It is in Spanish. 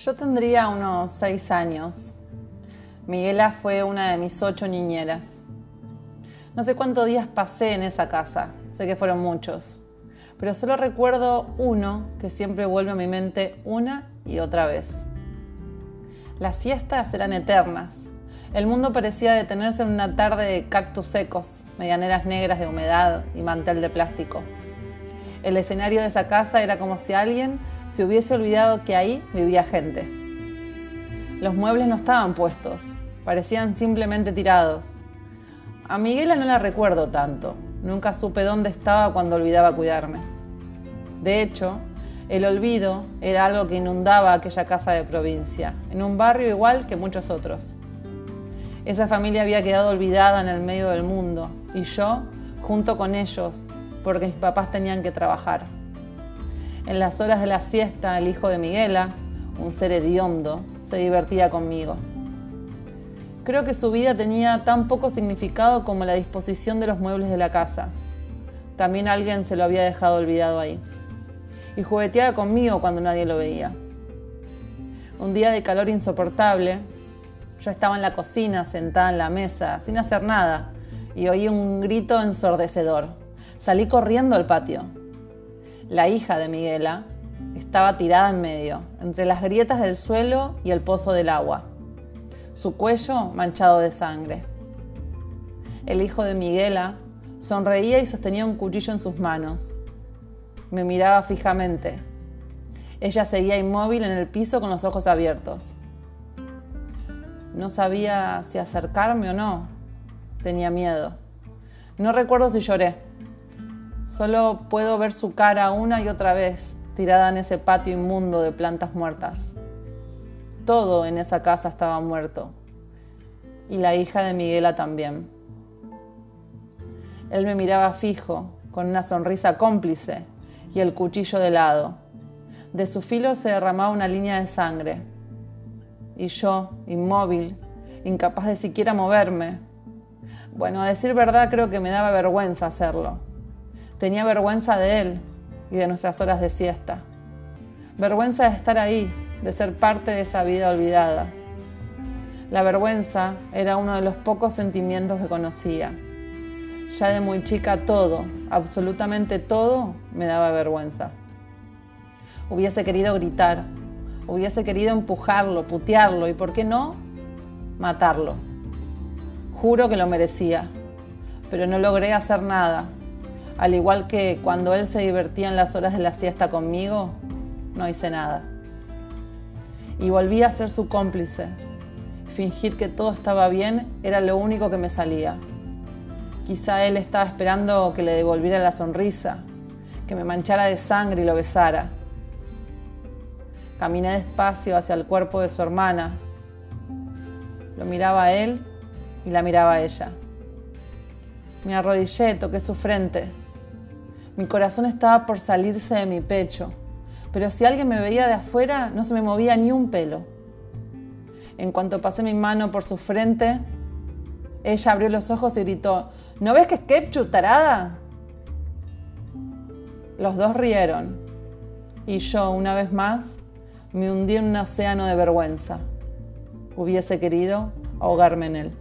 Yo tendría unos seis años. Miguela fue una de mis ocho niñeras. No sé cuántos días pasé en esa casa, sé que fueron muchos, pero solo recuerdo uno que siempre vuelve a mi mente una y otra vez. Las siestas eran eternas. El mundo parecía detenerse en una tarde de cactus secos, medianeras negras de humedad y mantel de plástico. El escenario de esa casa era como si alguien se hubiese olvidado que ahí vivía gente. Los muebles no estaban puestos, parecían simplemente tirados. A Miguela no la recuerdo tanto, nunca supe dónde estaba cuando olvidaba cuidarme. De hecho, el olvido era algo que inundaba aquella casa de provincia, en un barrio igual que muchos otros. Esa familia había quedado olvidada en el medio del mundo y yo, junto con ellos, porque mis papás tenían que trabajar. En las horas de la siesta, el hijo de Miguela, un ser hediondo, se divertía conmigo. Creo que su vida tenía tan poco significado como la disposición de los muebles de la casa. También alguien se lo había dejado olvidado ahí. Y jugueteaba conmigo cuando nadie lo veía. Un día de calor insoportable, yo estaba en la cocina sentada en la mesa, sin hacer nada, y oí un grito ensordecedor. Salí corriendo al patio. La hija de Miguela estaba tirada en medio, entre las grietas del suelo y el pozo del agua, su cuello manchado de sangre. El hijo de Miguela sonreía y sostenía un cuchillo en sus manos. Me miraba fijamente. Ella seguía inmóvil en el piso con los ojos abiertos. No sabía si acercarme o no. Tenía miedo. No recuerdo si lloré. Solo puedo ver su cara una y otra vez tirada en ese patio inmundo de plantas muertas. Todo en esa casa estaba muerto. Y la hija de Miguela también. Él me miraba fijo, con una sonrisa cómplice y el cuchillo de lado. De su filo se derramaba una línea de sangre. Y yo, inmóvil, incapaz de siquiera moverme. Bueno, a decir verdad creo que me daba vergüenza hacerlo Tenía vergüenza de él y de nuestras horas de siesta. Vergüenza de estar ahí, de ser parte de esa vida olvidada. La vergüenza era uno de los pocos sentimientos que conocía. Ya de muy chica todo, absolutamente todo, me daba vergüenza. Hubiese querido gritar, hubiese querido empujarlo, putearlo y, ¿por qué no?, matarlo. Juro que lo merecía, pero no logré hacer nada al igual que cuando él se divertía en las horas de la siesta conmigo, no hice nada. Y volví a ser su cómplice. Fingir que todo estaba bien era lo único que me salía. Quizá él estaba esperando que le devolviera la sonrisa, que me manchara de sangre y lo besara. Caminé despacio hacia el cuerpo de su hermana. Lo miraba a él y la miraba a ella. Me arrodillé, toqué su frente. Mi corazón estaba por salirse de mi pecho, pero si alguien me veía de afuera no se me movía ni un pelo. En cuanto pasé mi mano por su frente, ella abrió los ojos y gritó, ¿no ves que es ketchup? Los dos rieron y yo, una vez más, me hundí en un océano de vergüenza. Hubiese querido ahogarme en él.